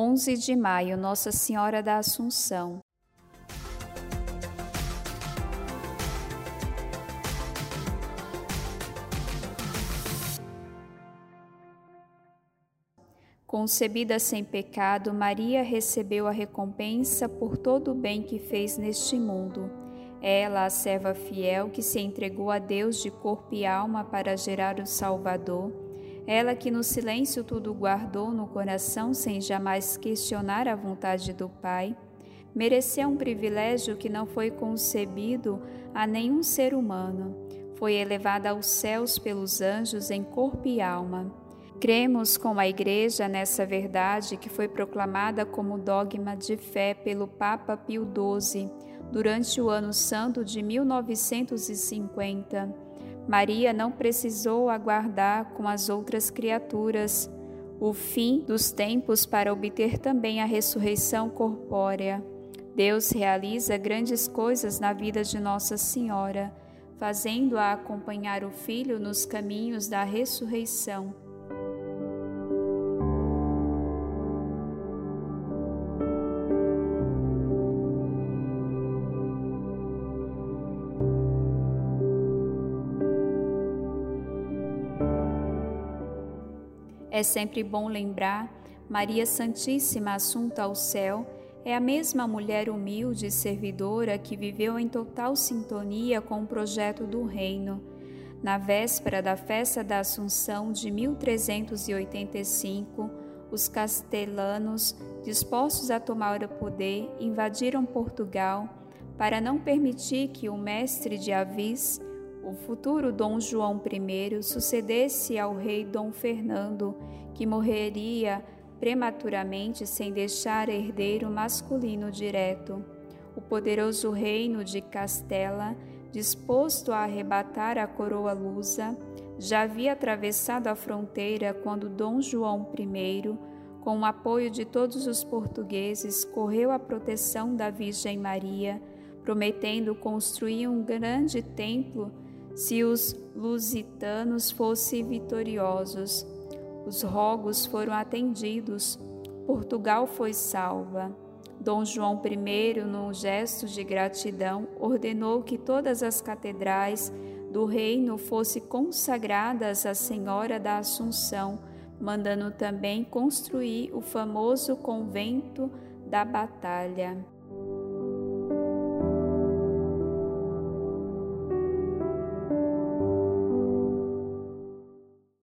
11 de maio, Nossa Senhora da Assunção. Concebida sem pecado, Maria recebeu a recompensa por todo o bem que fez neste mundo. Ela, a serva fiel que se entregou a Deus de corpo e alma para gerar o Salvador, ela que no silêncio tudo guardou no coração sem jamais questionar a vontade do Pai, mereceu um privilégio que não foi concebido a nenhum ser humano. Foi elevada aos céus pelos anjos em corpo e alma. Cremos com a Igreja nessa verdade que foi proclamada como dogma de fé pelo Papa Pio XII durante o ano santo de 1950 Maria não precisou aguardar com as outras criaturas o fim dos tempos para obter também a ressurreição corpórea. Deus realiza grandes coisas na vida de Nossa Senhora, fazendo-a acompanhar o Filho nos caminhos da ressurreição. É sempre bom lembrar, Maria Santíssima assunta ao céu é a mesma mulher humilde e servidora que viveu em total sintonia com o projeto do reino. Na véspera da festa da Assunção de 1385, os castelanos, dispostos a tomar o poder, invadiram Portugal para não permitir que o mestre de Avis o futuro Dom João I sucedesse ao rei Dom Fernando, que morreria prematuramente sem deixar herdeiro masculino direto. O poderoso reino de Castela, disposto a arrebatar a coroa lusa, já havia atravessado a fronteira quando Dom João I, com o apoio de todos os portugueses, correu à proteção da Virgem Maria, prometendo construir um grande templo se os lusitanos fossem vitoriosos. Os rogos foram atendidos, Portugal foi salva. Dom João I, num gesto de gratidão, ordenou que todas as catedrais do reino fossem consagradas à Senhora da Assunção, mandando também construir o famoso convento da Batalha.